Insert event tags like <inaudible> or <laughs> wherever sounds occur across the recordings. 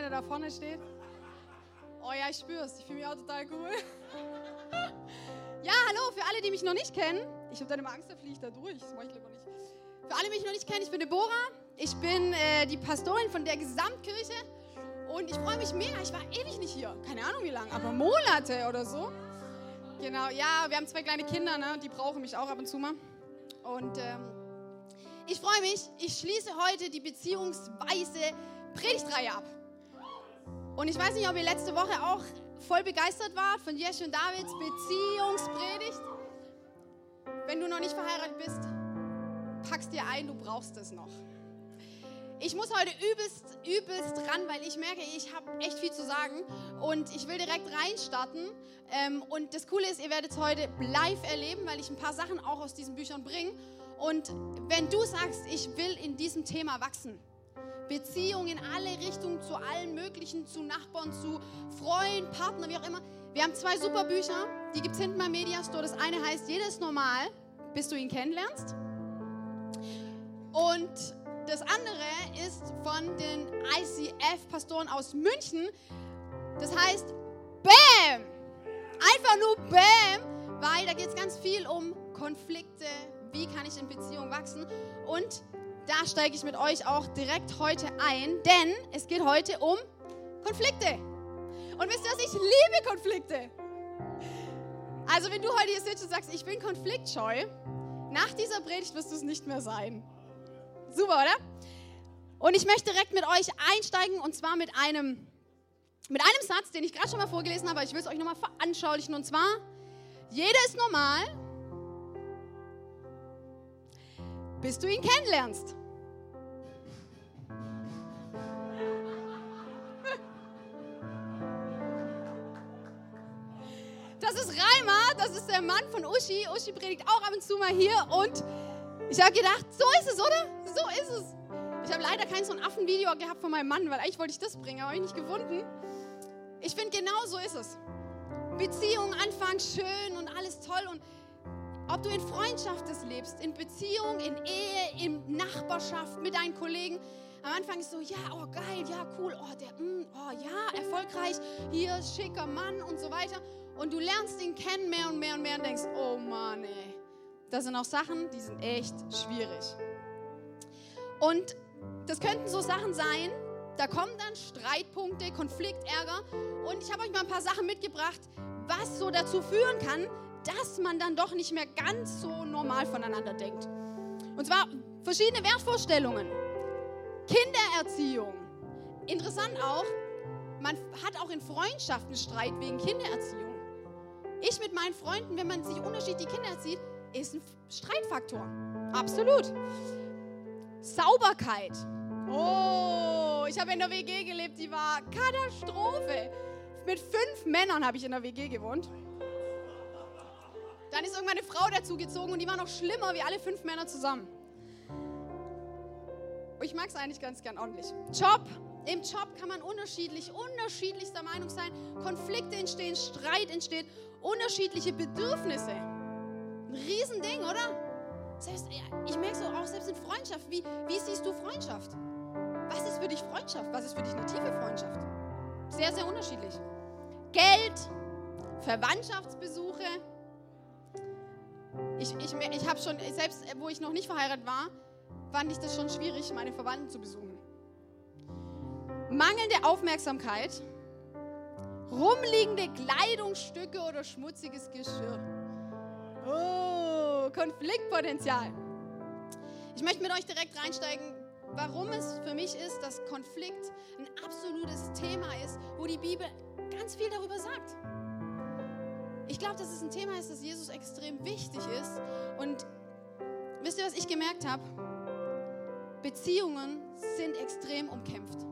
wenn er da vorne steht. Oh ja, ich spüre es. Ich fühle mich auch total cool. <laughs> Ja, hallo, für alle, die mich noch nicht kennen. Ich habe dann immer Angst, da fliege ich da durch. Das mache ich lieber nicht. Für alle, die mich noch nicht kennen, ich bin Deborah. Ich bin äh, die Pastorin von der Gesamtkirche. Und ich freue mich mega. Ich war ewig nicht hier. Keine Ahnung wie lange, aber Monate oder so. Genau, ja, wir haben zwei kleine Kinder, ne? die brauchen mich auch ab und zu mal. Und ähm, ich freue mich. Ich schließe heute die beziehungsweise Predigtreihe ab. Und ich weiß nicht, ob ihr letzte Woche auch voll begeistert wart von Jesch und Davids Beziehungspredigt. Wenn du noch nicht verheiratet bist, packst dir ein, du brauchst es noch. Ich muss heute übelst, übelst ran, weil ich merke, ich habe echt viel zu sagen und ich will direkt reinstarten. Ähm, und das Coole ist, ihr werdet es heute live erleben, weil ich ein paar Sachen auch aus diesen Büchern bringe. Und wenn du sagst, ich will in diesem Thema wachsen, Beziehungen in alle Richtungen, zu allen möglichen, zu Nachbarn, zu Freunden, Partner, wie auch immer. Wir haben zwei super Bücher, die gibt es hinten beim Mediastore. Das eine heißt, jeder ist normal, bis du ihn kennenlernst. Und das andere ist von den ICF-Pastoren aus München. Das heißt, BAM! Einfach nur BAM, weil da geht es ganz viel um Konflikte, wie kann ich in Beziehung wachsen. Und da steige ich mit euch auch direkt heute ein, denn es geht heute um Konflikte. Und wisst ihr was, ich liebe Konflikte. Also wenn du heute hier sitzt und sagst, ich bin konfliktscheu, nach dieser Predigt wirst du es nicht mehr sein. Super, oder? Und ich möchte direkt mit euch einsteigen und zwar mit einem, mit einem Satz, den ich gerade schon mal vorgelesen habe, aber ich will es euch nochmal veranschaulichen. Und zwar, jeder ist normal, bis du ihn kennenlernst. Das ist Reimer, das ist der Mann von Uschi. Uschi predigt auch ab und zu mal hier und ich habe gedacht, so ist es, oder? So ist es. Ich habe leider kein so ein Affenvideo gehabt von meinem Mann, weil eigentlich wollte ich das bringen, aber ich nicht gefunden. Ich finde, genau so ist es. Beziehung anfangs schön und alles toll und ob du in Freundschaft das lebst, in Beziehung, in Ehe, in Nachbarschaft mit deinen Kollegen. Am Anfang ist so, ja, oh geil, ja, cool, oh, der, mm, oh ja, erfolgreich, hier, schicker Mann und so weiter. Und du lernst ihn kennen mehr und mehr und mehr und denkst, oh Mann, ey, das sind auch Sachen, die sind echt schwierig. Und das könnten so Sachen sein, da kommen dann Streitpunkte, Konflikt, Ärger. Und ich habe euch mal ein paar Sachen mitgebracht, was so dazu führen kann, dass man dann doch nicht mehr ganz so normal voneinander denkt. Und zwar verschiedene Wertvorstellungen. Kindererziehung. Interessant auch, man hat auch in Freundschaften Streit wegen Kindererziehung. Ich mit meinen Freunden, wenn man sich unterschiedlich Kinder erzieht, ist ein Streitfaktor. Absolut. Sauberkeit. Oh, ich habe in der WG gelebt, die war Katastrophe. Mit fünf Männern habe ich in der WG gewohnt. Dann ist irgendwann eine Frau dazugezogen und die war noch schlimmer wie alle fünf Männer zusammen. Ich mag es eigentlich ganz gern ordentlich. Job. Im Job kann man unterschiedlich, unterschiedlichster Meinung sein. Konflikte entstehen, Streit entsteht, unterschiedliche Bedürfnisse. Ein Riesending, oder? Selbst, ich merke so auch selbst in Freundschaft. Wie, wie siehst du Freundschaft? Was ist für dich Freundschaft? Was ist für dich eine tiefe Freundschaft? Sehr, sehr unterschiedlich. Geld, Verwandtschaftsbesuche. Ich, ich, ich habe schon, selbst wo ich noch nicht verheiratet war, fand ich das schon schwierig, meine Verwandten zu besuchen. Mangelnde Aufmerksamkeit, rumliegende Kleidungsstücke oder schmutziges Geschirr. Oh, Konfliktpotenzial. Ich möchte mit euch direkt reinsteigen, warum es für mich ist, dass Konflikt ein absolutes Thema ist, wo die Bibel ganz viel darüber sagt. ich glaube, dass es ein Thema ist, das Jesus extrem wichtig ist. Und wisst ihr, was ich gemerkt habe? Beziehungen sind extrem umkämpft.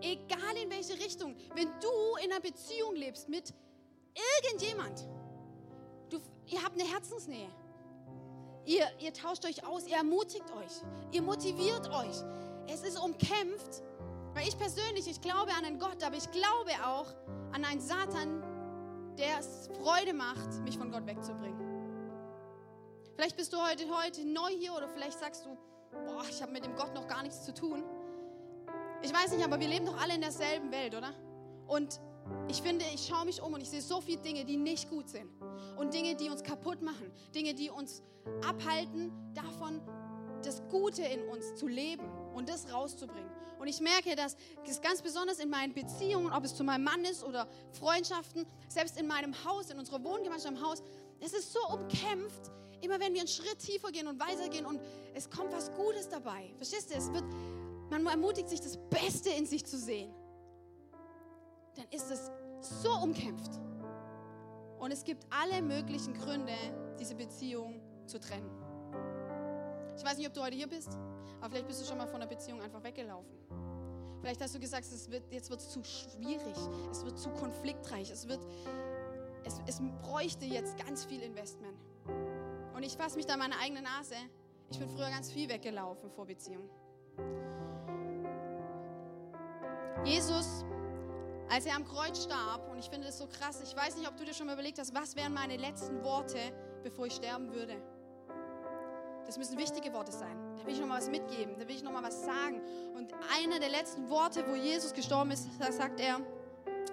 Egal in welche Richtung. Wenn du in einer Beziehung lebst mit irgendjemand, du, ihr habt eine Herzensnähe. Ihr, ihr tauscht euch aus, ihr ermutigt euch, ihr motiviert euch. Es ist umkämpft, weil ich persönlich, ich glaube an einen Gott, aber ich glaube auch an einen Satan, der es Freude macht, mich von Gott wegzubringen. Vielleicht bist du heute, heute neu hier oder vielleicht sagst du, boah, ich habe mit dem Gott noch gar nichts zu tun. Ich weiß nicht, aber wir leben doch alle in derselben Welt, oder? Und ich finde, ich schaue mich um und ich sehe so viele Dinge, die nicht gut sind. Und Dinge, die uns kaputt machen. Dinge, die uns abhalten davon, das Gute in uns zu leben und das rauszubringen. Und ich merke, dass es ganz besonders in meinen Beziehungen, ob es zu meinem Mann ist oder Freundschaften, selbst in meinem Haus, in unserer Wohngemeinschaft im Haus, es ist so umkämpft, immer wenn wir einen Schritt tiefer gehen und weiter gehen und es kommt was Gutes dabei. Verstehst du? Es wird, man ermutigt sich, das Beste in sich zu sehen. Dann ist es so umkämpft. Und es gibt alle möglichen Gründe, diese Beziehung zu trennen. Ich weiß nicht, ob du heute hier bist, aber vielleicht bist du schon mal von der Beziehung einfach weggelaufen. Vielleicht hast du gesagt, es wird, jetzt wird es zu schwierig, es wird zu konfliktreich, es, wird, es, es bräuchte jetzt ganz viel Investment. Und ich fasse mich da meine eigene Nase. Ich bin früher ganz viel weggelaufen vor Beziehung. Jesus, als er am Kreuz starb, und ich finde das so krass, ich weiß nicht, ob du dir schon mal überlegt hast, was wären meine letzten Worte, bevor ich sterben würde. Das müssen wichtige Worte sein. Da will ich noch mal was mitgeben, da will ich noch mal was sagen. Und einer der letzten Worte, wo Jesus gestorben ist, da sagt er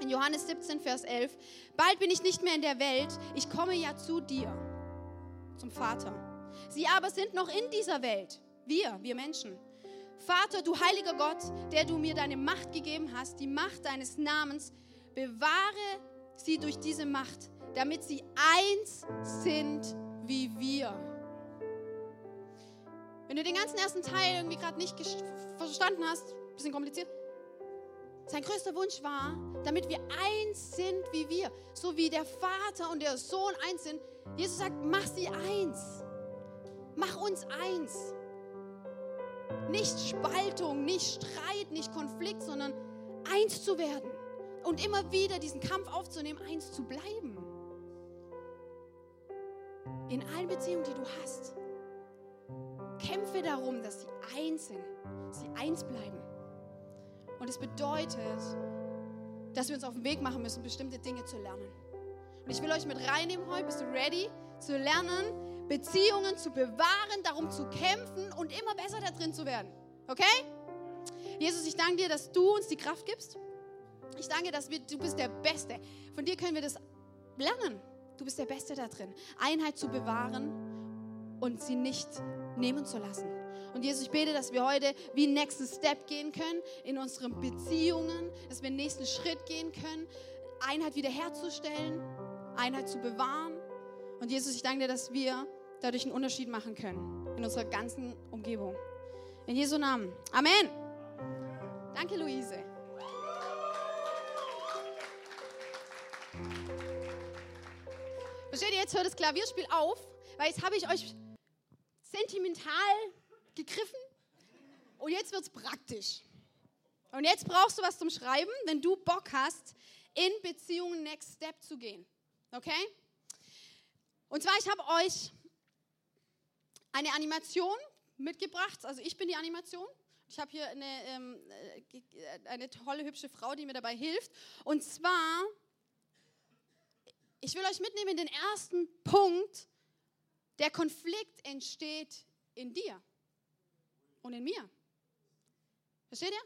in Johannes 17, Vers 11, bald bin ich nicht mehr in der Welt, ich komme ja zu dir zum Vater. Sie aber sind noch in dieser Welt, wir, wir Menschen. Vater, du heiliger Gott, der du mir deine Macht gegeben hast, die Macht deines Namens, bewahre sie durch diese Macht, damit sie eins sind wie wir. Wenn du den ganzen ersten Teil irgendwie gerade nicht verstanden hast, bisschen kompliziert, sein größter Wunsch war, damit wir eins sind wie wir, so wie der Vater und der Sohn eins sind, Jesus sagt, mach sie eins. Mach uns eins. Nicht Spaltung, nicht Streit, nicht Konflikt, sondern eins zu werden. Und immer wieder diesen Kampf aufzunehmen, eins zu bleiben. In allen Beziehungen, die du hast. Kämpfe darum, dass sie eins sind, sie eins bleiben. Und es bedeutet, dass wir uns auf den Weg machen müssen, bestimmte Dinge zu lernen. Und ich will euch mit reinnehmen heute. Bist du ready zu lernen, Beziehungen zu bewahren, darum zu kämpfen und immer besser da drin zu werden? Okay? Jesus, ich danke dir, dass du uns die Kraft gibst. Ich danke, dass wir, du bist der Beste. Von dir können wir das lernen. Du bist der Beste da drin. Einheit zu bewahren und sie nicht nehmen zu lassen. Und Jesus, ich bete, dass wir heute wie nächsten Step gehen können in unseren Beziehungen, dass wir einen nächsten Schritt gehen können, Einheit wiederherzustellen Einheit zu bewahren. Und Jesus, ich danke dir, dass wir dadurch einen Unterschied machen können in unserer ganzen Umgebung. In Jesu Namen. Amen. Danke, Luise. Versteht ihr, jetzt hört das Klavierspiel auf, weil jetzt habe ich euch sentimental gegriffen und jetzt wird es praktisch. Und jetzt brauchst du was zum Schreiben, wenn du Bock hast, in Beziehungen Next Step zu gehen. Okay? Und zwar, ich habe euch eine Animation mitgebracht. Also ich bin die Animation. Ich habe hier eine, ähm, äh, eine tolle, hübsche Frau, die mir dabei hilft. Und zwar, ich will euch mitnehmen in den ersten Punkt. Der Konflikt entsteht in dir und in mir. Versteht ihr?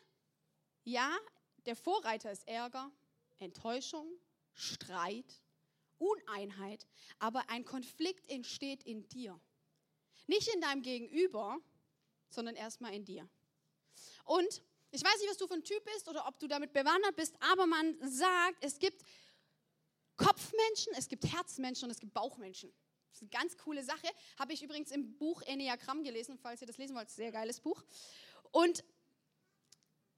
Ja, der Vorreiter ist Ärger, Enttäuschung, Streit, Uneinheit, aber ein Konflikt entsteht in dir. Nicht in deinem Gegenüber, sondern erstmal in dir. Und ich weiß nicht, was du für ein Typ bist oder ob du damit bewandert bist, aber man sagt, es gibt Kopfmenschen, es gibt Herzmenschen und es gibt Bauchmenschen. Das ist eine ganz coole Sache. Habe ich übrigens im Buch Enneagramm gelesen, falls ihr das lesen wollt. Sehr geiles Buch. Und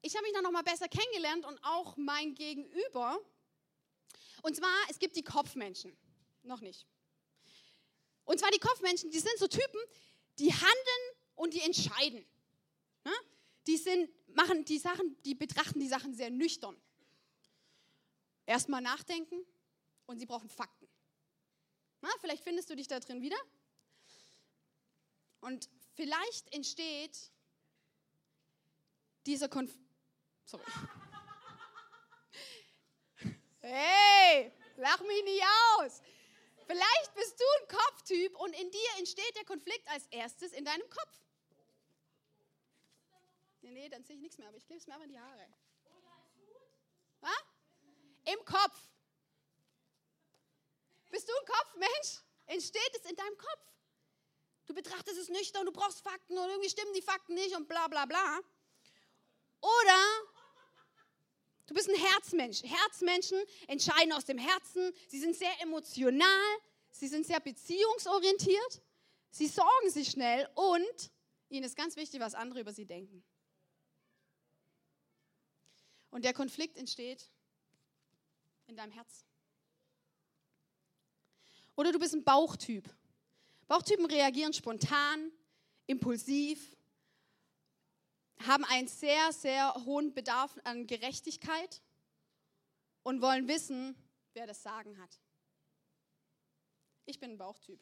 ich habe mich dann nochmal besser kennengelernt und auch mein Gegenüber Und zwar, es gibt die Kopfmenschen. Noch nicht. Und zwar die Kopfmenschen, die sind so Typen, die handeln und die entscheiden. Ja? Die sind, machen die Sachen, die betrachten die Sachen sehr nüchtern. Erstmal nachdenken und sie brauchen Fakten. Na, vielleicht findest du dich da drin wieder. Und vielleicht entsteht dieser Konf Sorry. Hey, lach mich nicht aus. Vielleicht bist du ein Kopftyp und in dir entsteht der Konflikt als erstes in deinem Kopf. Nee, nee, dann sehe ich nichts mehr, aber ich klebe es mir einfach in die Haare. Was? Im Kopf. Bist du ein Kopfmensch? Entsteht es in deinem Kopf. Du betrachtest es nüchtern, du brauchst Fakten und irgendwie stimmen die Fakten nicht und bla bla bla. Oder du bist ein Herzmensch. Herzmenschen entscheiden aus dem Herzen. Sie sind sehr emotional. Sie sind sehr beziehungsorientiert. Sie sorgen sich schnell und ihnen ist ganz wichtig, was andere über sie denken. Und der Konflikt entsteht in deinem Herz. Oder du bist ein Bauchtyp. Bauchtypen reagieren spontan, impulsiv, haben einen sehr, sehr hohen Bedarf an Gerechtigkeit und wollen wissen, wer das Sagen hat. Ich bin ein Bauchtyp.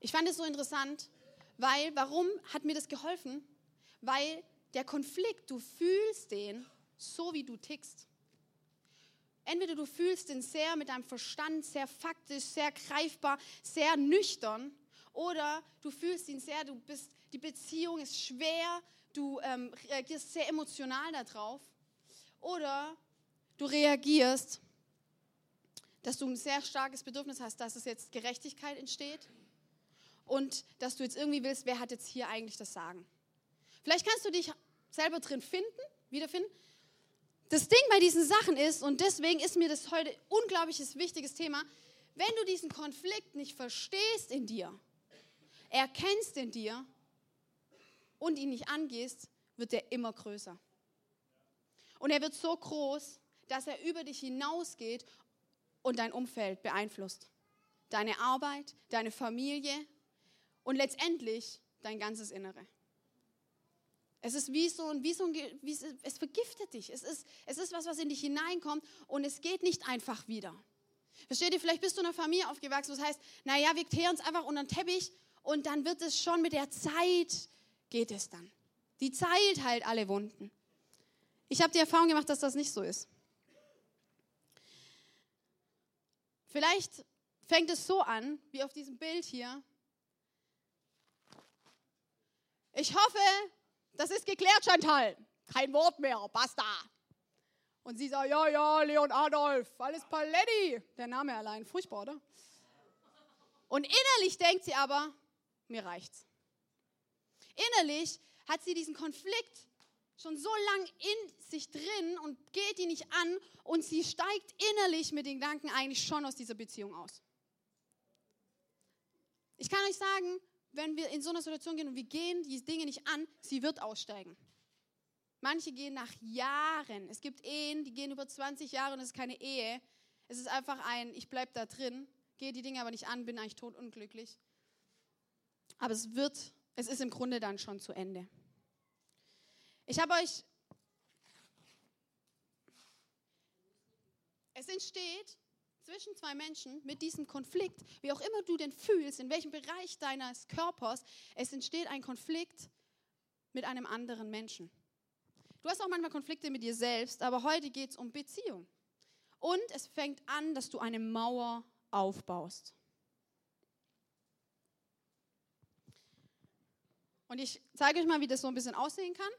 Ich fand es so interessant, weil, warum hat mir das geholfen? Weil der Konflikt, du fühlst den so, wie du tickst. Entweder du fühlst den sehr mit deinem Verstand, sehr faktisch, sehr greifbar, sehr nüchtern, oder du fühlst ihn sehr, du bist, die Beziehung ist schwer, du ähm, reagierst sehr emotional darauf, oder du reagierst, dass du ein sehr starkes Bedürfnis hast, dass es jetzt Gerechtigkeit entsteht und dass du jetzt irgendwie willst, wer hat jetzt hier eigentlich das Sagen. Vielleicht kannst du dich selber drin finden, wiederfinden, das Ding bei diesen Sachen ist, und deswegen ist mir das heute unglaubliches wichtiges Thema, wenn du diesen Konflikt nicht verstehst in dir, erkennst in dir und ihn nicht angehst, wird er immer größer. Und er wird so groß, dass er über dich hinausgeht und dein Umfeld beeinflusst. Deine Arbeit, deine Familie und letztendlich dein ganzes Innere. Es ist wie so ein, wie so ein wie es, es vergiftet dich. Es ist, es ist was, was in dich hineinkommt und es geht nicht einfach wieder. Versteht ihr, vielleicht bist du in einer Familie aufgewachsen, das heißt, naja, wir kehren uns einfach unter den Teppich und dann wird es schon mit der Zeit, geht es dann. Die Zeit heilt alle Wunden. Ich habe die Erfahrung gemacht, dass das nicht so ist. Vielleicht fängt es so an, wie auf diesem Bild hier. Ich hoffe, das ist geklärt, Chantal. Kein Wort mehr, basta. Und sie sagt, ja, ja, Leon Adolf, alles Paletti. Der Name allein, furchtbar, oder? Und innerlich denkt sie aber, mir reicht's. Innerlich hat sie diesen Konflikt schon so lang in sich drin und geht ihn nicht an und sie steigt innerlich mit den Gedanken eigentlich schon aus dieser Beziehung aus. Ich kann euch sagen, wenn wir in so einer Situation gehen und wir gehen die Dinge nicht an, sie wird aussteigen. Manche gehen nach Jahren. Es gibt Ehen, die gehen über 20 Jahre und es ist keine Ehe. Es ist einfach ein, ich bleibe da drin, gehe die Dinge aber nicht an, bin eigentlich totunglücklich. Aber es wird, es ist im Grunde dann schon zu Ende. Ich habe euch, es entsteht zwischen zwei Menschen mit diesem Konflikt, wie auch immer du den fühlst, in welchem Bereich deines Körpers, es entsteht ein Konflikt mit einem anderen Menschen. Du hast auch manchmal Konflikte mit dir selbst, aber heute geht es um Beziehung. Und es fängt an, dass du eine Mauer aufbaust. Und ich zeige euch mal, wie das so ein bisschen aussehen kann.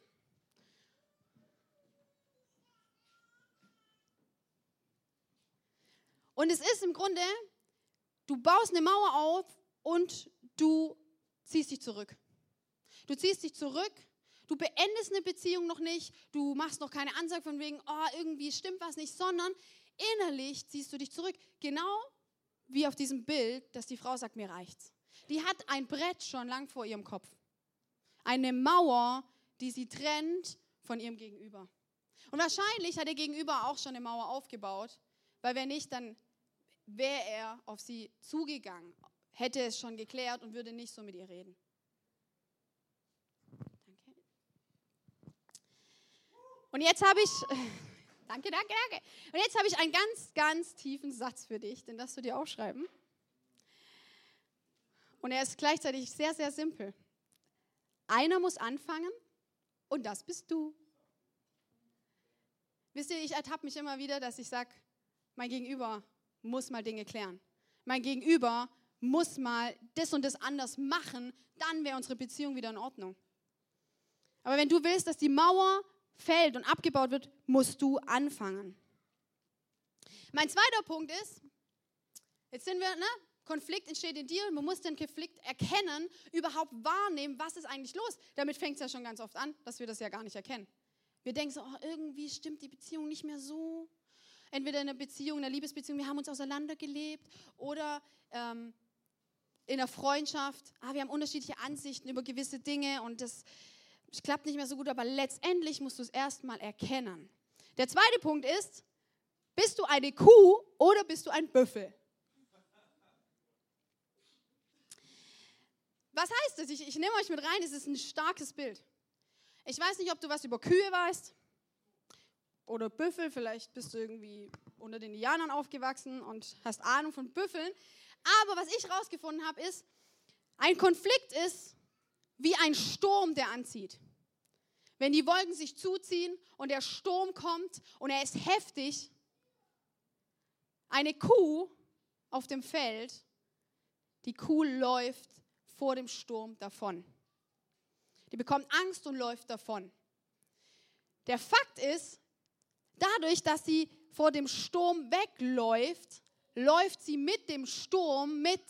Und es ist im Grunde, du baust eine Mauer auf und du ziehst dich zurück. Du ziehst dich zurück, du beendest eine Beziehung noch nicht, du machst noch keine Ansage von wegen, oh, irgendwie stimmt was nicht, sondern innerlich ziehst du dich zurück. Genau wie auf diesem Bild, dass die Frau sagt, mir reicht's. Die hat ein Brett schon lang vor ihrem Kopf. Eine Mauer, die sie trennt von ihrem Gegenüber. Und wahrscheinlich hat der Gegenüber auch schon eine Mauer aufgebaut, weil wenn nicht, dann wäre er auf sie zugegangen, hätte es schon geklärt und würde nicht so mit ihr reden. Danke. Und jetzt habe ich, <laughs> danke, danke, danke. Und jetzt habe ich einen ganz, ganz tiefen Satz für dich, den darfst du dir aufschreiben. Und er ist gleichzeitig sehr, sehr simpel. Einer muss anfangen und das bist du. Wisst ihr, ich ertappe mich immer wieder, dass ich sage, mein Gegenüber muss mal Dinge klären. Mein Gegenüber muss mal das und das anders machen, dann wäre unsere Beziehung wieder in Ordnung. Aber wenn du willst, dass die Mauer fällt und abgebaut wird, musst du anfangen. Mein zweiter Punkt ist, jetzt sind wir, ne, Konflikt entsteht in dir und man muss den Konflikt erkennen, überhaupt wahrnehmen, was ist eigentlich los. Damit fängt es ja schon ganz oft an, dass wir das ja gar nicht erkennen. Wir denken so, oh, irgendwie stimmt die Beziehung nicht mehr so. Entweder in einer Beziehung, in einer Liebesbeziehung, wir haben uns auseinandergelebt oder ähm, in einer Freundschaft, ah, wir haben unterschiedliche Ansichten über gewisse Dinge und das klappt nicht mehr so gut, aber letztendlich musst du es erstmal erkennen. Der zweite Punkt ist, bist du eine Kuh oder bist du ein Büffel? Was heißt das? Ich, ich nehme euch mit rein, es ist ein starkes Bild. Ich weiß nicht, ob du was über Kühe weißt oder Büffel, vielleicht bist du irgendwie unter den Indianern aufgewachsen und hast Ahnung von Büffeln. Aber was ich rausgefunden habe, ist, ein Konflikt ist wie ein Sturm, der anzieht. Wenn die Wolken sich zuziehen und der Sturm kommt und er ist heftig, eine Kuh auf dem Feld, die Kuh läuft vor dem Sturm davon. Die bekommt Angst und läuft davon. Der Fakt ist, dadurch, dass sie vor dem Sturm wegläuft, läuft sie mit dem Sturm mit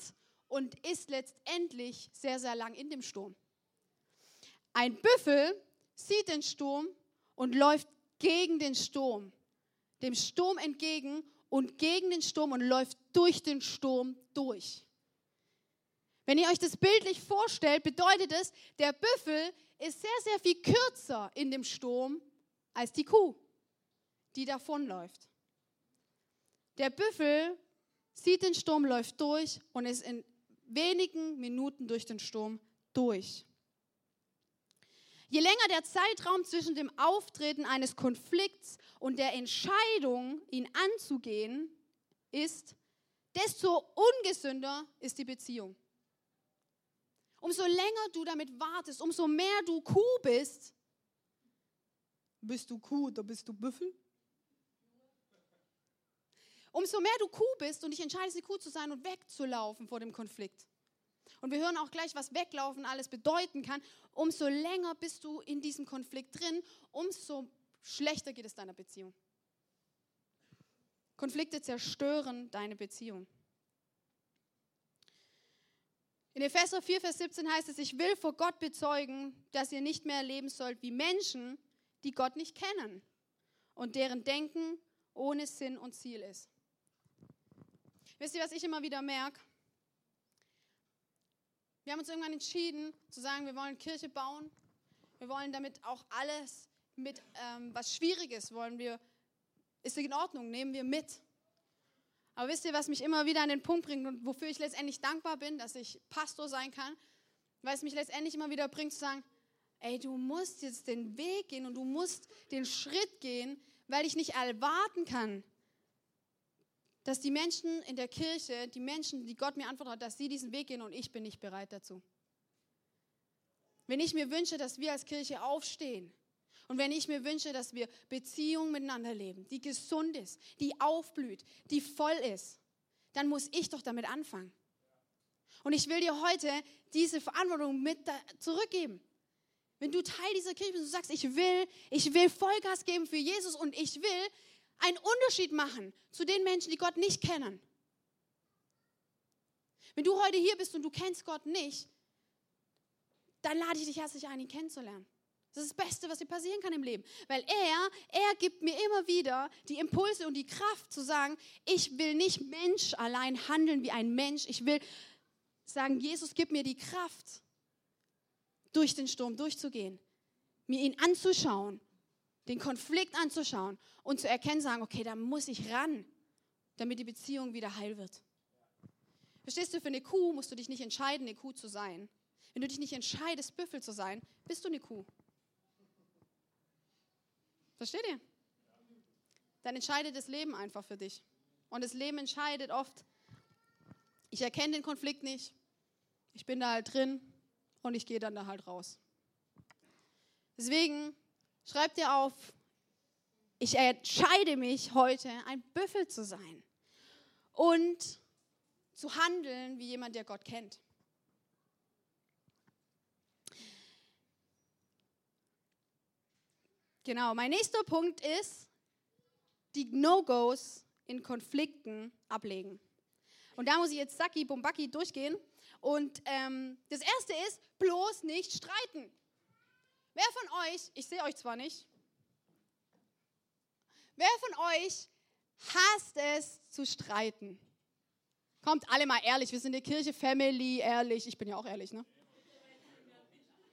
und ist letztendlich sehr, sehr lang in dem Sturm. Ein Büffel sieht den Sturm und läuft gegen den Sturm, dem Sturm entgegen und gegen den Sturm und läuft durch den Sturm durch. Wenn ihr euch das bildlich vorstellt, bedeutet es, der Büffel ist sehr, sehr viel kürzer in dem Sturm als die Kuh, die davonläuft. Der Büffel sieht den Sturm, läuft durch und ist in wenigen Minuten durch den Sturm durch. Je länger der Zeitraum zwischen dem Auftreten eines Konflikts und der Entscheidung, ihn anzugehen, ist, desto ungesünder ist die Beziehung. Umso länger du damit wartest, umso mehr du Kuh bist. Bist du Kuh oder bist du Büffel? Umso mehr du Kuh bist und dich entscheidest, die Kuh zu sein und wegzulaufen vor dem Konflikt. Und wir hören auch gleich, was weglaufen alles bedeuten kann. Umso länger bist du in diesem Konflikt drin, umso schlechter geht es deiner Beziehung. Konflikte zerstören deine Beziehung. In Epheser 4, Vers 17 heißt es, ich will vor Gott bezeugen, dass ihr nicht mehr leben sollt wie Menschen, die Gott nicht kennen und deren Denken ohne Sinn und Ziel ist. Wisst ihr, was ich immer wieder merke? Wir haben uns irgendwann entschieden zu sagen, wir wollen Kirche bauen. Wir wollen damit auch alles mit, ähm, was Schwieriges wollen wir, ist in Ordnung, nehmen wir mit. Aber wisst ihr, was mich immer wieder an den Punkt bringt und wofür ich letztendlich dankbar bin, dass ich Pastor sein kann? Weil es mich letztendlich immer wieder bringt zu sagen, ey, du musst jetzt den Weg gehen und du musst den Schritt gehen, weil ich nicht erwarten kann, dass die Menschen in der Kirche, die Menschen, die Gott mir antwortet hat, dass sie diesen Weg gehen und ich bin nicht bereit dazu. Wenn ich mir wünsche, dass wir als Kirche aufstehen und wenn ich mir wünsche, dass wir Beziehungen miteinander leben, die gesund ist, die aufblüht, die voll ist, dann muss ich doch damit anfangen. Und ich will dir heute diese Verantwortung mit zurückgeben. Wenn du Teil dieser Kirche bist und sagst, ich will, ich will Vollgas geben für Jesus und ich will einen Unterschied machen zu den Menschen, die Gott nicht kennen. Wenn du heute hier bist und du kennst Gott nicht, dann lade ich dich herzlich ein, ihn kennenzulernen. Das ist das Beste, was dir passieren kann im Leben. Weil er, er gibt mir immer wieder die Impulse und die Kraft zu sagen, ich will nicht Mensch allein handeln wie ein Mensch. Ich will sagen, Jesus, gib mir die Kraft, durch den Sturm durchzugehen. mir ihn anzuschauen, den Konflikt anzuschauen und zu erkennen, sagen, okay, da muss ich ran, damit die Beziehung wieder heil wird. Verstehst du, für eine Kuh musst du dich nicht entscheiden, eine Kuh zu sein. Wenn du dich nicht entscheidest, Büffel zu sein, bist du eine Kuh. Versteht ihr? Dann entscheidet das Leben einfach für dich. Und das Leben entscheidet oft, ich erkenne den Konflikt nicht, ich bin da halt drin und ich gehe dann da halt raus. Deswegen schreib dir auf, ich entscheide mich heute, ein Büffel zu sein und zu handeln wie jemand, der Gott kennt. Genau, mein nächster Punkt ist, die No-Gos in Konflikten ablegen. Und da muss ich jetzt Saki Bumbaki durchgehen. Und ähm, das erste ist, bloß nicht streiten. Wer von euch, ich sehe euch zwar nicht, wer von euch hasst es zu streiten? Kommt alle mal ehrlich, wir sind eine Kirche, Family, ehrlich. Ich bin ja auch ehrlich, ne?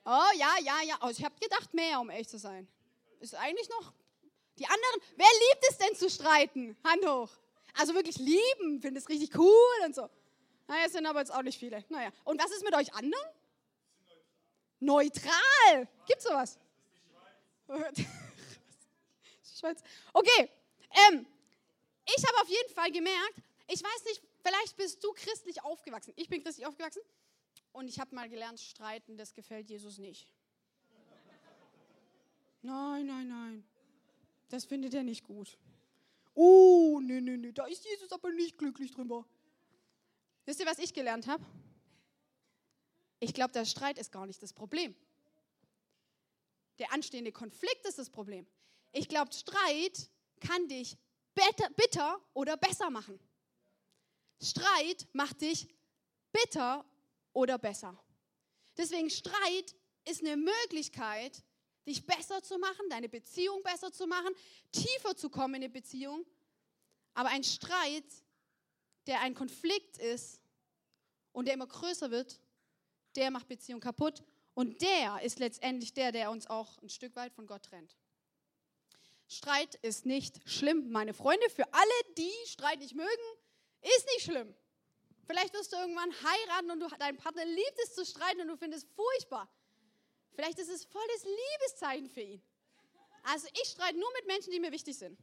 Oh ja, ja, ja. Oh, ich habe gedacht mehr, um ehrlich zu sein. Ist eigentlich noch. Die anderen, wer liebt es denn zu streiten? Hand hoch. Also wirklich lieben, finde es richtig cool und so. Naja, es sind aber jetzt auch nicht viele. Naja. Und was ist mit euch anderen? Neutral. Gibt sowas? <laughs> Schweiz. Okay. Ähm, ich habe auf jeden Fall gemerkt, ich weiß nicht, vielleicht bist du christlich aufgewachsen. Ich bin christlich aufgewachsen und ich habe mal gelernt, streiten, das gefällt Jesus nicht. Nein, nein, nein. Das findet er nicht gut. Oh, nee, nee, nee, da ist Jesus aber nicht glücklich drüber. Wisst ihr, was ich gelernt habe? Ich glaube, der Streit ist gar nicht das Problem. Der anstehende Konflikt ist das Problem. Ich glaube, Streit kann dich bitter, oder besser machen. Streit macht dich bitter oder besser. Deswegen Streit ist eine Möglichkeit, dich besser zu machen, deine Beziehung besser zu machen, tiefer zu kommen in eine Beziehung. Aber ein Streit, der ein Konflikt ist und der immer größer wird, der macht Beziehung kaputt und der ist letztendlich der, der uns auch ein Stück weit von Gott trennt. Streit ist nicht schlimm, meine Freunde. Für alle, die Streit nicht mögen, ist nicht schlimm. Vielleicht wirst du irgendwann heiraten und du, dein Partner liebt es zu streiten und du findest es furchtbar. Vielleicht ist es volles Liebeszeichen für ihn. Also ich streite nur mit Menschen, die mir wichtig sind.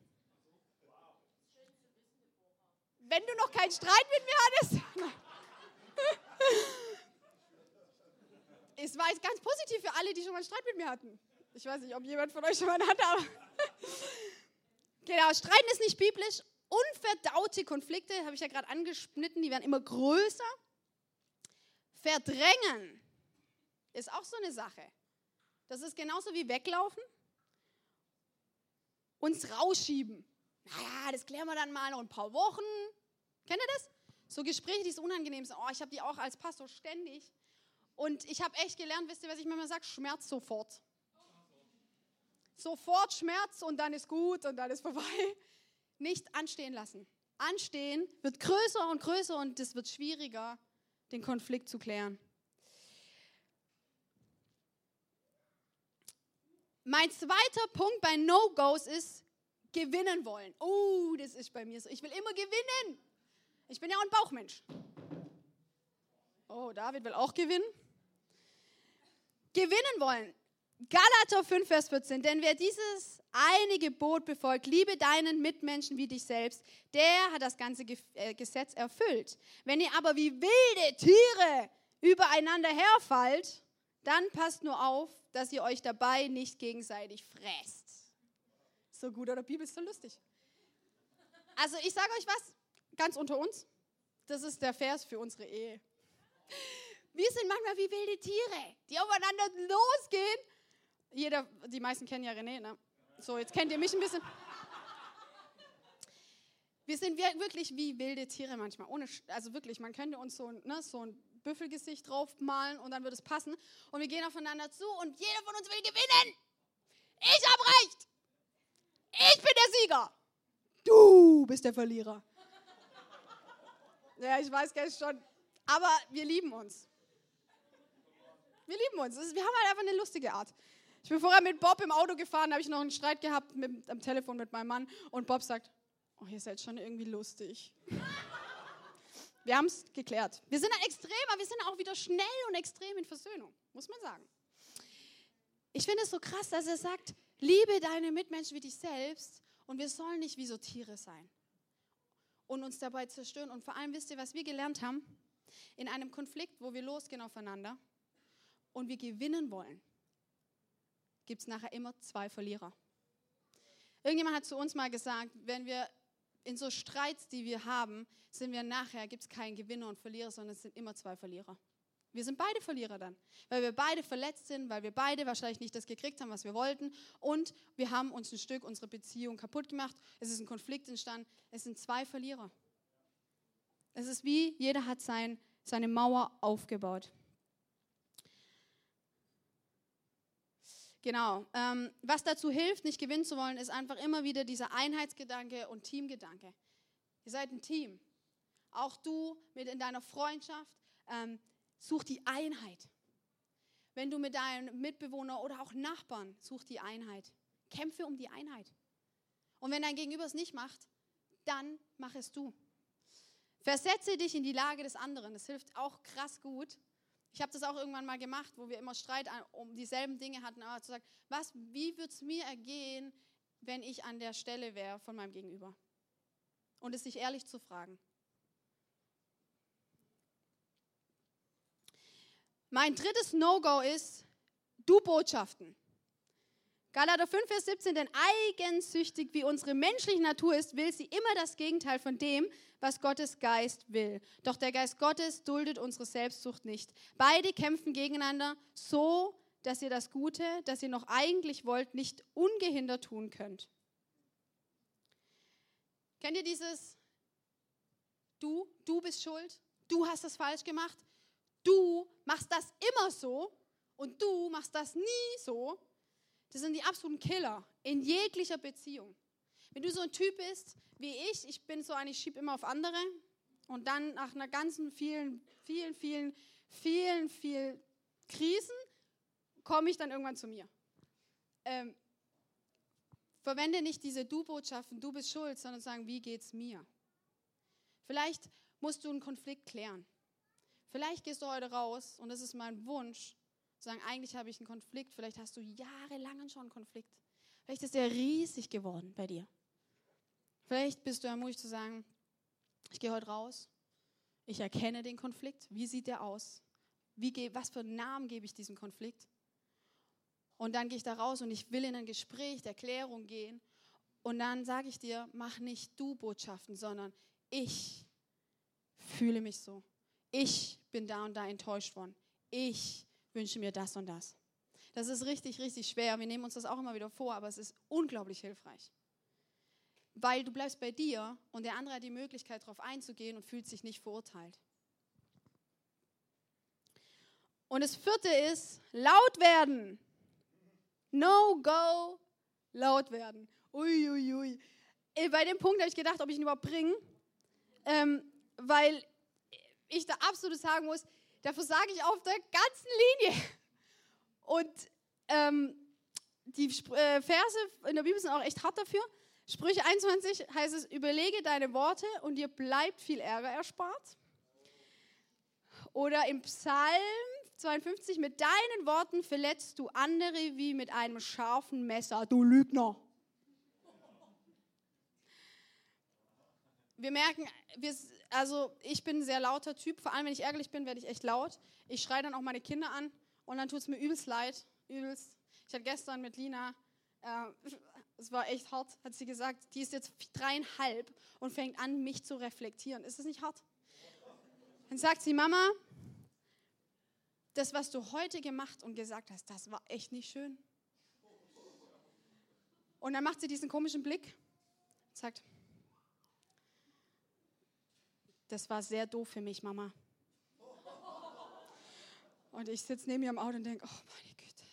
Wenn du noch keinen Streit mit mir hattest. Es war jetzt ganz positiv für alle, die schon mal einen Streit mit mir hatten. Ich weiß nicht, ob jemand von euch schon mal einen hatte, aber. <laughs> genau, Streiten ist nicht biblisch. Unverdaute Konflikte, habe ich ja gerade angeschnitten, die werden immer größer. Verdrängen ist auch so eine Sache. Das ist genauso wie weglaufen, uns rausschieben. Naja, das klären wir dann mal noch ein paar Wochen. Kennt ihr das? So Gespräche, die so unangenehm sind. Oh, ich habe die auch als Pastor ständig. Und ich habe echt gelernt, wisst ihr, was ich manchmal sage? Schmerz sofort. Sofort Schmerz und dann ist gut und dann ist vorbei. Nicht anstehen lassen. Anstehen wird größer und größer und es wird schwieriger, den Konflikt zu klären. Mein zweiter Punkt bei No-Gos ist gewinnen wollen. Oh, das ist bei mir so. Ich will immer gewinnen. Ich bin ja auch ein Bauchmensch. Oh, David will auch gewinnen. Gewinnen wollen. Galater 5, Vers 14. Denn wer dieses eine Gebot befolgt, liebe deinen Mitmenschen wie dich selbst, der hat das ganze äh, Gesetz erfüllt. Wenn ihr aber wie wilde Tiere übereinander herfallt, dann passt nur auf, dass ihr euch dabei nicht gegenseitig fräst. So gut, oder Bibel ist so lustig. Also ich sage euch was, ganz unter uns, das ist der Vers für unsere Ehe. Wir sind manchmal wie wilde Tiere, die aufeinander losgehen. Jeder, die meisten kennen ja René, ne? So, jetzt kennt ihr mich ein bisschen. Wir sind wirklich wie wilde Tiere manchmal. Ohne, also wirklich, man könnte uns so, ne, so ein Büffelgesicht draufmalen und dann wird es passen. Und wir gehen aufeinander zu und jeder von uns will gewinnen. Ich habe recht. Ich bin der Sieger. Du bist der Verlierer. Ja, ich weiß nicht schon. Aber wir lieben uns. Wir lieben uns. Wir haben halt einfach eine lustige Art. Ich bin vorher mit Bob im Auto gefahren, da habe ich noch einen Streit gehabt mit, am Telefon mit meinem Mann. Und Bob sagt, oh, ihr seid schon irgendwie lustig. <laughs> Wir haben es geklärt. Wir sind ein extrem, aber wir sind auch wieder schnell und extrem in Versöhnung, muss man sagen. Ich finde es so krass, dass er sagt, liebe deine Mitmenschen wie dich selbst und wir sollen nicht wie so Tiere sein und uns dabei zerstören. Und vor allem wisst ihr, was wir gelernt haben? In einem Konflikt, wo wir losgehen aufeinander und wir gewinnen wollen, gibt es nachher immer zwei Verlierer. Irgendjemand hat zu uns mal gesagt, wenn wir in so Streits, die wir haben, sind wir nachher, gibt es keinen Gewinner und Verlierer, sondern es sind immer zwei Verlierer. Wir sind beide Verlierer dann, weil wir beide verletzt sind, weil wir beide wahrscheinlich nicht das gekriegt haben, was wir wollten und wir haben uns ein Stück unsere Beziehung kaputt gemacht. Es ist ein Konflikt entstanden. Es sind zwei Verlierer. Es ist wie jeder hat sein, seine Mauer aufgebaut. Genau. Ähm, was dazu hilft, nicht gewinnen zu wollen, ist einfach immer wieder dieser Einheitsgedanke und Teamgedanke. Ihr seid ein Team. Auch du mit in deiner Freundschaft. Ähm, such die Einheit. Wenn du mit deinen Mitbewohnern oder auch Nachbarn such die Einheit. Kämpfe um die Einheit. Und wenn dein Gegenüber es nicht macht, dann mach es du. Versetze dich in die Lage des anderen. Das hilft auch krass gut. Ich habe das auch irgendwann mal gemacht, wo wir immer Streit um dieselben Dinge hatten, aber zu sagen, was, wie würde es mir ergehen, wenn ich an der Stelle wäre von meinem Gegenüber? Und es sich ehrlich zu fragen. Mein drittes No-Go ist Du-Botschaften. Galater 5, Vers 17, denn eigensüchtig wie unsere menschliche Natur ist, will sie immer das Gegenteil von dem, was Gottes Geist will. Doch der Geist Gottes duldet unsere Selbstsucht nicht. Beide kämpfen gegeneinander so, dass ihr das Gute, das ihr noch eigentlich wollt, nicht ungehindert tun könnt. Kennt ihr dieses Du, du bist schuld, du hast das falsch gemacht, du machst das immer so und du machst das nie so? Das sind die absoluten Killer in jeglicher Beziehung. Wenn du so ein Typ bist wie ich, ich bin so ein, ich schiebe immer auf andere und dann nach einer ganzen vielen, vielen, vielen, vielen, vielen Krisen komme ich dann irgendwann zu mir. Ähm, verwende nicht diese Du-Botschaften, du bist schuld, sondern sagen, wie geht's mir? Vielleicht musst du einen Konflikt klären. Vielleicht gehst du heute raus und das ist mein Wunsch, sagen, eigentlich habe ich einen Konflikt, vielleicht hast du jahrelang schon einen Konflikt. Vielleicht ist der riesig geworden bei dir. Vielleicht bist du ermutigt zu sagen, ich gehe heute raus, ich erkenne den Konflikt, wie sieht der aus? Wie, was für einen Namen gebe ich diesem Konflikt? Und dann gehe ich da raus und ich will in ein Gespräch der Klärung gehen. Und dann sage ich dir, mach nicht du Botschaften, sondern ich fühle mich so. Ich bin da und da enttäuscht worden. Ich wünsche mir das und das. Das ist richtig, richtig schwer. Wir nehmen uns das auch immer wieder vor, aber es ist unglaublich hilfreich. Weil du bleibst bei dir und der andere hat die Möglichkeit, darauf einzugehen und fühlt sich nicht verurteilt. Und das vierte ist, laut werden. No go, laut werden. Uiuiui. Ui, ui. Äh, bei dem Punkt habe ich gedacht, ob ich ihn überhaupt bringe, ähm, weil ich da absolut sagen muss, Dafür sage ich auf der ganzen Linie. Und ähm, die äh, Verse in der Bibel sind auch echt hart dafür. Sprüche 21 heißt es, überlege deine Worte und dir bleibt viel Ärger erspart. Oder im Psalm 52, mit deinen Worten verletzt du andere wie mit einem scharfen Messer, du Lügner. Wir merken, wir, also ich bin ein sehr lauter Typ, vor allem wenn ich ärgerlich bin, werde ich echt laut. Ich schreie dann auch meine Kinder an und dann tut es mir übelst leid, übelst. Ich hatte gestern mit Lina, äh, es war echt hart, hat sie gesagt, die ist jetzt dreieinhalb und fängt an, mich zu reflektieren. Ist das nicht hart? Dann sagt sie, Mama, das, was du heute gemacht und gesagt hast, das war echt nicht schön. Und dann macht sie diesen komischen Blick und sagt, das war sehr doof für mich, Mama. Und ich sitze neben ihr im Auto und denke, oh meine Güte,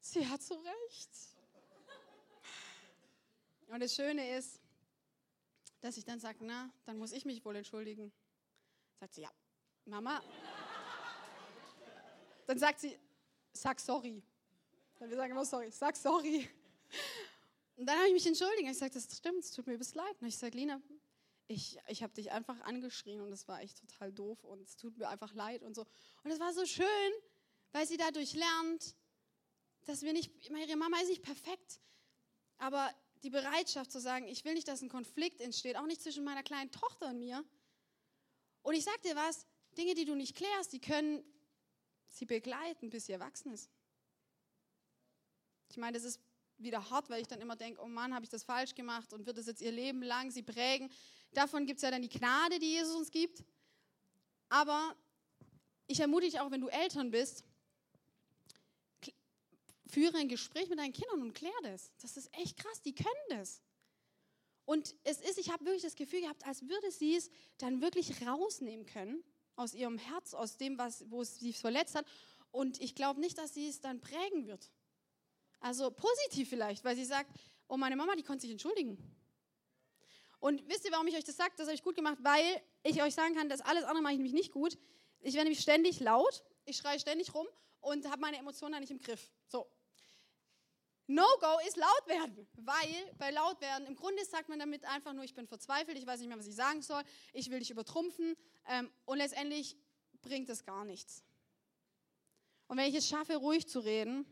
sie hat so recht. Und das Schöne ist, dass ich dann sage, na, dann muss ich mich wohl entschuldigen. Sagt sie, ja, Mama. Dann sagt sie, sag sorry. Wir sagen immer sorry. Sag sorry. Und dann habe ich mich entschuldigt. Ich sage, das stimmt, es tut mir bis leid. Und ich sage, Lina, ich, ich habe dich einfach angeschrien und es war echt total doof und es tut mir einfach leid und so. Und es war so schön, weil sie dadurch lernt, dass wir nicht, ihre Mama ist nicht perfekt, aber die Bereitschaft zu sagen, ich will nicht, dass ein Konflikt entsteht, auch nicht zwischen meiner kleinen Tochter und mir. Und ich sag dir was, Dinge, die du nicht klärst, die können sie begleiten, bis sie erwachsen ist. Ich meine, das ist wieder hart, weil ich dann immer denke, oh Mann, habe ich das falsch gemacht und wird das jetzt ihr Leben lang sie prägen. Davon gibt es ja dann die Gnade, die Jesus uns gibt. Aber ich ermutige dich auch, wenn du Eltern bist, führe ein Gespräch mit deinen Kindern und klär das. Das ist echt krass, die können das. Und es ist, ich habe wirklich das Gefühl gehabt, als würde sie es dann wirklich rausnehmen können aus ihrem Herz, aus dem, was, wo es sie verletzt hat. Und ich glaube nicht, dass sie es dann prägen wird. Also positiv vielleicht, weil sie sagt, oh, meine Mama, die konnte sich entschuldigen. Und wisst ihr, warum ich euch das sage? Das habe ich gut gemacht, weil ich euch sagen kann, dass alles andere mache ich nämlich nicht gut. Ich werde nämlich ständig laut, ich schreie ständig rum und habe meine Emotionen da nicht im Griff. So. No-Go ist laut werden, weil bei laut werden, im Grunde sagt man damit einfach nur, ich bin verzweifelt, ich weiß nicht mehr, was ich sagen soll, ich will dich übertrumpfen ähm, und letztendlich bringt es gar nichts. Und wenn ich es schaffe, ruhig zu reden,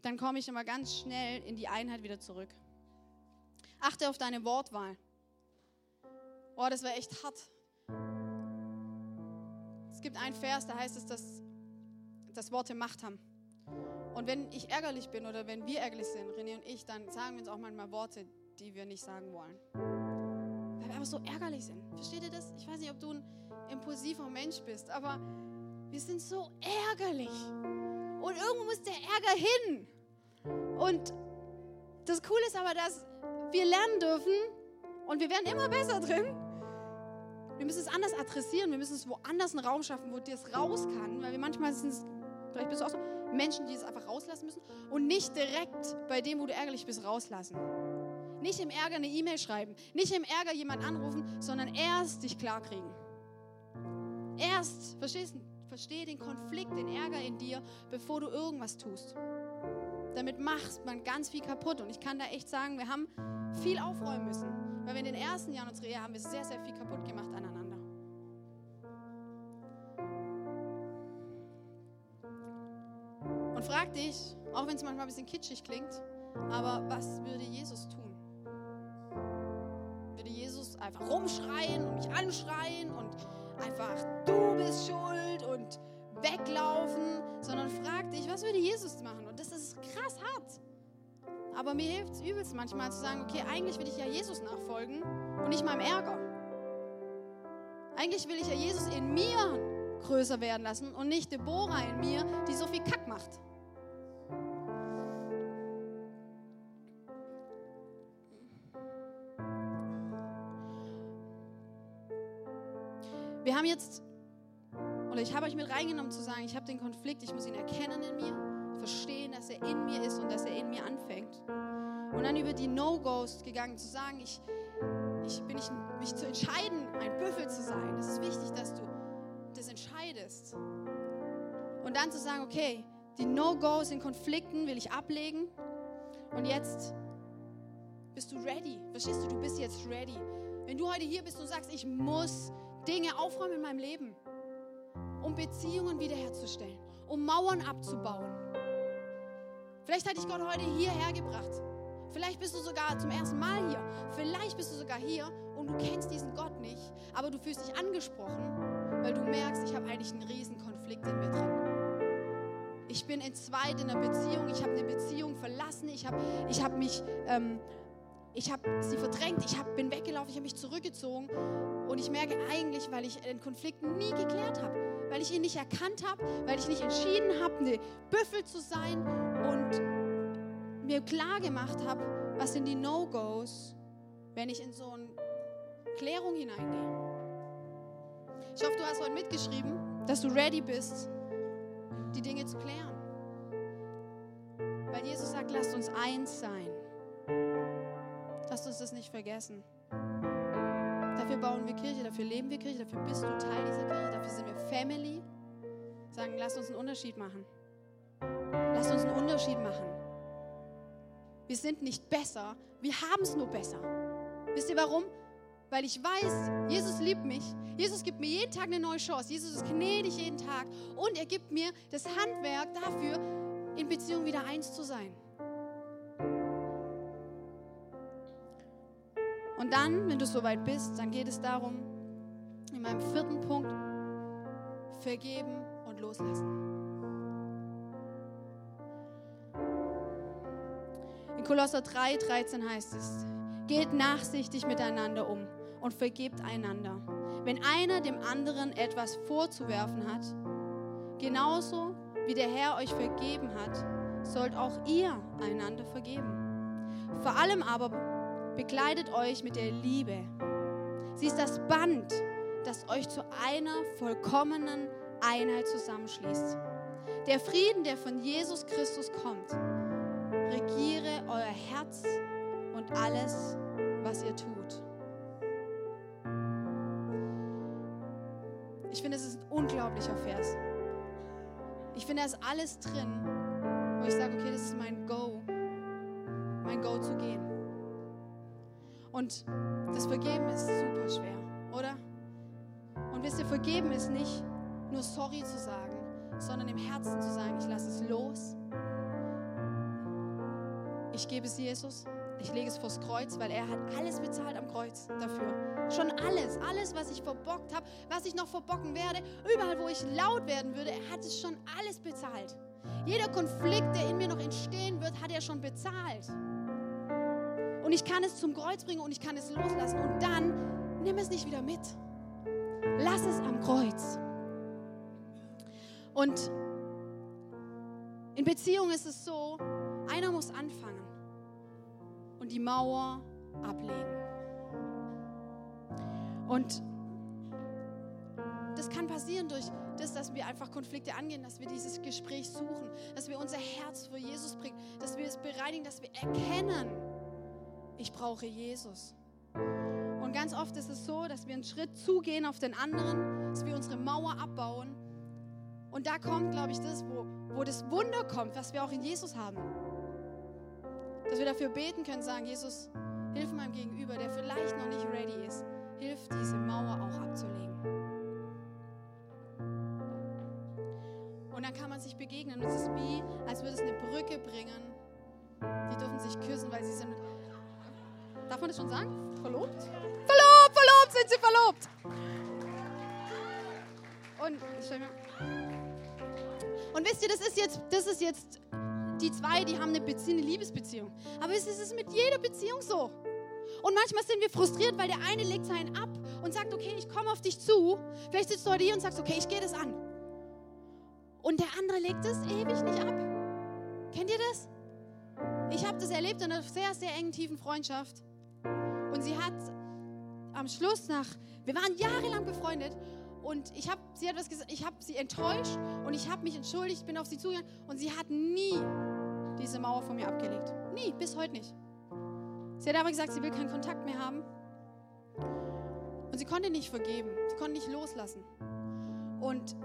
dann komme ich immer ganz schnell in die Einheit wieder zurück. Achte auf deine Wortwahl. Oh, das war echt hart. Es gibt einen Vers, da heißt es, dass, dass Worte Macht haben. Und wenn ich ärgerlich bin oder wenn wir ärgerlich sind, René und ich, dann sagen wir uns auch manchmal Worte, die wir nicht sagen wollen. Weil wir einfach so ärgerlich sind. Versteht ihr das? Ich weiß nicht, ob du ein impulsiver Mensch bist, aber wir sind so ärgerlich. Und irgendwo muss der Ärger hin. Und das Coole ist aber, dass wir lernen dürfen und wir werden immer besser drin. Wir müssen es anders adressieren, wir müssen es woanders einen Raum schaffen, wo das raus kann, weil wir manchmal sind es, vielleicht bist du auch so, Menschen, die es einfach rauslassen müssen und nicht direkt bei dem, wo du ärgerlich bist, rauslassen. Nicht im Ärger eine E-Mail schreiben, nicht im Ärger jemand anrufen, sondern erst dich klarkriegen. Erst, verstehst du? Verstehe den Konflikt, den Ärger in dir, bevor du irgendwas tust. Damit macht man ganz viel kaputt. Und ich kann da echt sagen, wir haben viel aufräumen müssen. Weil wir in den ersten Jahren unserer Ehe haben wir sehr, sehr viel kaputt gemacht aneinander. Und frag dich, auch wenn es manchmal ein bisschen kitschig klingt, aber was würde Jesus tun? Würde Jesus einfach rumschreien und mich anschreien und einfach, du bist schuld und weglaufen, sondern frag dich, was würde Jesus machen? Und das ist krass hart. Aber mir hilft es übelst manchmal zu sagen, okay, eigentlich will ich ja Jesus nachfolgen und nicht meinem Ärger. Eigentlich will ich ja Jesus in mir größer werden lassen und nicht Deborah in mir, die so viel Kack macht. Wir haben jetzt, oder ich habe euch mit reingenommen zu sagen, ich habe den Konflikt, ich muss ihn erkennen in mir, verstehen, dass er in mir ist und dass er in mir anfängt. Und dann über die No-Gos gegangen zu sagen, ich, ich bin nicht, mich zu entscheiden, ein Büffel zu sein. Es ist wichtig, dass du das entscheidest. Und dann zu sagen, okay, die No-Gos in Konflikten will ich ablegen. Und jetzt bist du ready. Verstehst du, du bist jetzt ready. Wenn du heute hier bist und sagst, ich muss Dinge aufräumen in meinem Leben, um Beziehungen wiederherzustellen, um Mauern abzubauen. Vielleicht hat dich Gott heute hierher gebracht. Vielleicht bist du sogar zum ersten Mal hier. Vielleicht bist du sogar hier und du kennst diesen Gott nicht, aber du fühlst dich angesprochen, weil du merkst, ich habe eigentlich einen riesen Konflikt in mir drin. Ich bin entzweit in einer Beziehung, ich habe eine Beziehung verlassen, ich habe ich hab mich ähm, ich habe sie verdrängt, ich hab, bin weggelaufen, ich habe mich zurückgezogen und ich merke eigentlich, weil ich den Konflikt nie geklärt habe, weil ich ihn nicht erkannt habe, weil ich nicht entschieden habe, eine Büffel zu sein und mir klar gemacht habe, was sind die No-Gos, wenn ich in so eine Klärung hineingehe. Ich hoffe, du hast heute mitgeschrieben, dass du ready bist, die Dinge zu klären. Weil Jesus sagt, lasst uns eins sein. Lasst uns das nicht vergessen. Dafür bauen wir Kirche, dafür leben wir Kirche, dafür bist du Teil dieser Kirche, dafür sind wir Family. Sagen, lasst uns einen Unterschied machen. Lasst uns einen Unterschied Unterschied machen. Wir sind nicht besser, wir haben es nur besser. Wisst ihr warum? Weil ich weiß, Jesus liebt mich. Jesus gibt mir jeden Tag eine neue Chance. Jesus ist gnädig jeden Tag. Und er gibt mir das Handwerk dafür, in Beziehung wieder eins zu sein. Und dann, wenn du soweit bist, dann geht es darum, in meinem vierten Punkt, vergeben und loslassen. In Kolosser 3, 13 heißt es, geht nachsichtig miteinander um und vergebt einander. Wenn einer dem anderen etwas vorzuwerfen hat, genauso wie der Herr euch vergeben hat, sollt auch ihr einander vergeben. Vor allem aber bekleidet euch mit der Liebe. Sie ist das Band, das euch zu einer vollkommenen Einheit zusammenschließt. Der Frieden, der von Jesus Christus kommt, regiere euer Herz und alles, was ihr tut. Ich finde, es ist ein unglaublicher Vers. Ich finde, da ist alles drin, wo ich sage, okay, das ist mein Go, mein Go zu gehen. Und das Vergeben ist super schwer, oder? Und wisst ihr, Vergeben ist nicht nur sorry zu sagen, sondern im Herzen zu sagen, ich lasse es los ich gebe es Jesus, ich lege es vors Kreuz, weil er hat alles bezahlt am Kreuz dafür. Schon alles, alles, was ich verbockt habe, was ich noch verbocken werde, überall, wo ich laut werden würde, er hat es schon alles bezahlt. Jeder Konflikt, der in mir noch entstehen wird, hat er schon bezahlt. Und ich kann es zum Kreuz bringen und ich kann es loslassen und dann nimm es nicht wieder mit. Lass es am Kreuz. Und in Beziehung ist es so, einer muss anfangen die Mauer ablegen. Und das kann passieren durch das, dass wir einfach Konflikte angehen, dass wir dieses Gespräch suchen, dass wir unser Herz vor Jesus bringen, dass wir es bereinigen, dass wir erkennen, ich brauche Jesus. Und ganz oft ist es so, dass wir einen Schritt zugehen auf den anderen, dass wir unsere Mauer abbauen. Und da kommt, glaube ich, das, wo, wo das Wunder kommt, was wir auch in Jesus haben. Dass wir dafür beten können, sagen, Jesus, hilf meinem Gegenüber, der vielleicht noch nicht ready ist. Hilf, diese Mauer auch abzulegen. Und dann kann man sich begegnen. Und es ist wie, als würde es eine Brücke bringen. Die dürfen sich küssen, weil sie sind. Darf man das schon sagen? Verlobt? Verlobt, verlobt, sind sie verlobt. Und, und wisst ihr, das ist jetzt, das ist jetzt die zwei, die haben eine, Bezie eine Liebesbeziehung. Aber es ist mit jeder Beziehung so. Und manchmal sind wir frustriert, weil der eine legt seinen ab und sagt, okay, ich komme auf dich zu. Vielleicht sitzt du heute hier und sagst, okay, ich gehe das an. Und der andere legt es ewig nicht ab. Kennt ihr das? Ich habe das erlebt in einer sehr, sehr engen, tiefen Freundschaft. Und sie hat am Schluss nach, wir waren jahrelang befreundet und ich habe sie hat gesagt, ich habe sie enttäuscht und ich habe mich entschuldigt, bin auf sie zugegangen und sie hat nie diese Mauer von mir abgelegt. Nie, bis heute nicht. Sie hat aber gesagt, sie will keinen Kontakt mehr haben. Und sie konnte nicht vergeben. Sie konnte nicht loslassen. Und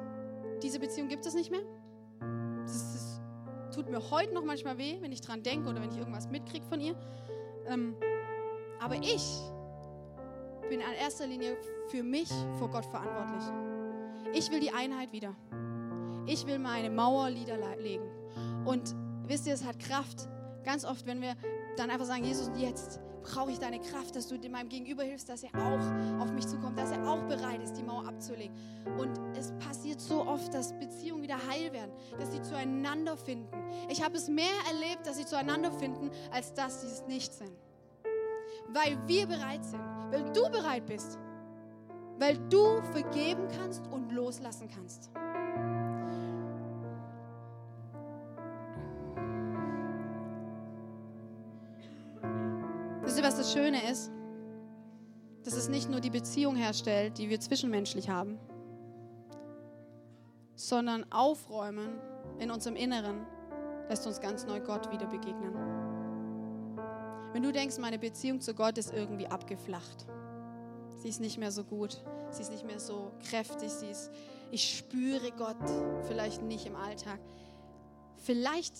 diese Beziehung gibt es nicht mehr. Das, das tut mir heute noch manchmal weh, wenn ich dran denke oder wenn ich irgendwas mitkriege von ihr. Ähm, aber ich bin in erster Linie für mich vor Gott verantwortlich. Ich will die Einheit wieder. Ich will meine Mauer niederlegen. Und wisst ihr, es hat Kraft. Ganz oft, wenn wir dann einfach sagen, Jesus, jetzt brauche ich deine Kraft, dass du meinem Gegenüber hilfst, dass er auch auf mich zukommt, dass er auch bereit ist, die Mauer abzulegen. Und es passiert so oft, dass Beziehungen wieder heil werden, dass sie zueinander finden. Ich habe es mehr erlebt, dass sie zueinander finden, als dass sie es nicht sind. Weil wir bereit sind, weil du bereit bist, weil du vergeben kannst und loslassen kannst. Wisst ihr, was das Schöne ist? Dass es nicht nur die Beziehung herstellt, die wir zwischenmenschlich haben, sondern aufräumen in unserem Inneren lässt uns ganz neu Gott wieder begegnen. Wenn du denkst, meine Beziehung zu Gott ist irgendwie abgeflacht, sie ist nicht mehr so gut, sie ist nicht mehr so kräftig, sie ist, ich spüre Gott vielleicht nicht im Alltag. vielleicht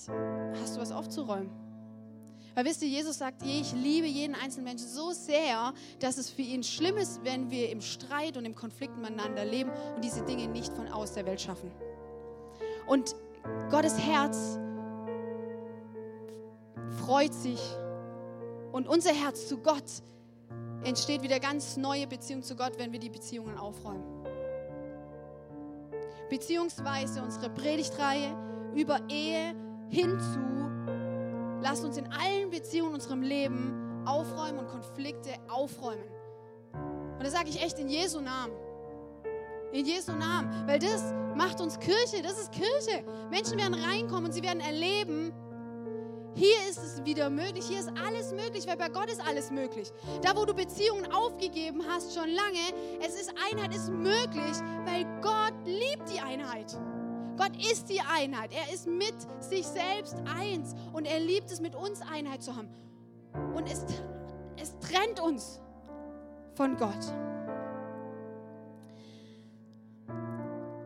hast du was aufzuräumen. Weil wisst ihr, Jesus sagt, ich liebe jeden einzelnen Menschen so sehr, dass es für ihn schlimm ist, wenn wir im Streit und im Konflikt miteinander leben und diese Dinge nicht von aus der Welt schaffen. Und Gottes Herz freut sich und unser Herz zu Gott entsteht wieder ganz neue Beziehung zu Gott, wenn wir die Beziehungen aufräumen. Beziehungsweise unsere Predigtreihe über Ehe hinzu, lass uns in allen Beziehungen in unserem Leben aufräumen und Konflikte aufräumen. Und das sage ich echt in Jesu Namen. In Jesu Namen. Weil das macht uns Kirche. Das ist Kirche. Menschen werden reinkommen und sie werden erleben, hier ist es wieder möglich, hier ist alles möglich, weil bei Gott ist alles möglich. Da, wo du Beziehungen aufgegeben hast, schon lange, es ist Einheit ist möglich, weil Gott liebt die Einheit. Gott ist die Einheit. Er ist mit sich selbst eins und er liebt es, mit uns Einheit zu haben. Und es, es trennt uns von Gott.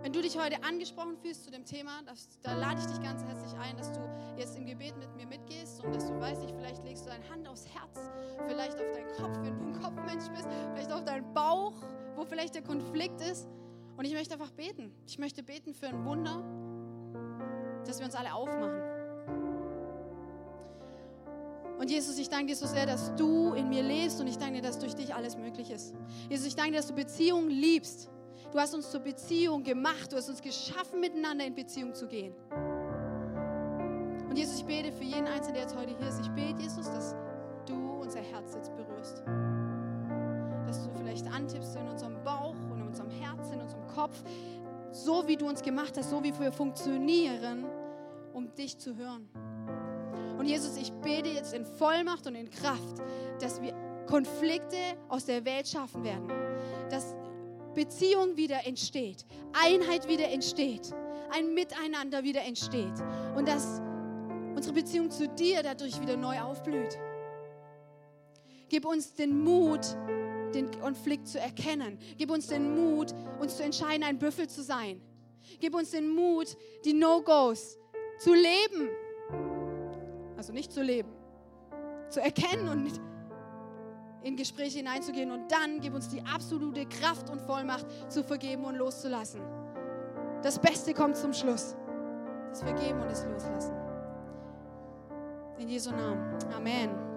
Wenn du dich heute angesprochen fühlst zu dem Thema, das, da lade ich dich ganz herzlich ein, dass du jetzt im Gebet mit mir mitgehst und dass du weißt, nicht, vielleicht legst du deine Hand aufs Herz, vielleicht auf deinen Kopf, wenn du ein Kopfmensch bist, vielleicht auf deinen Bauch, wo vielleicht der Konflikt ist. Und ich möchte einfach beten. Ich möchte beten für ein Wunder, dass wir uns alle aufmachen. Und Jesus, ich danke dir so sehr, dass du in mir lebst und ich danke dir, dass durch dich alles möglich ist. Jesus, ich danke dir, dass du Beziehungen liebst. Du hast uns zur Beziehung gemacht. Du hast uns geschaffen, miteinander in Beziehung zu gehen. Und Jesus, ich bete für jeden Einzelnen, der jetzt heute hier ist. Ich bete, Jesus, dass du unser Herz jetzt berührst. Dass du vielleicht antippst in unserem Bauch und in unserem Herz, in unserem Kopf. So wie du uns gemacht hast, so wie wir funktionieren, um dich zu hören. Und Jesus, ich bete jetzt in Vollmacht und in Kraft, dass wir Konflikte aus der Welt schaffen werden. Dass Beziehung wieder entsteht, Einheit wieder entsteht, ein Miteinander wieder entsteht und dass unsere Beziehung zu dir dadurch wieder neu aufblüht. Gib uns den Mut, den Konflikt zu erkennen. Gib uns den Mut, uns zu entscheiden, ein Büffel zu sein. Gib uns den Mut, die No-Gos zu leben. Also nicht zu leben, zu erkennen und nicht in Gespräche hineinzugehen und dann gib uns die absolute Kraft und Vollmacht zu vergeben und loszulassen. Das Beste kommt zum Schluss. Das Vergeben und das Loslassen. In Jesu Namen. Amen.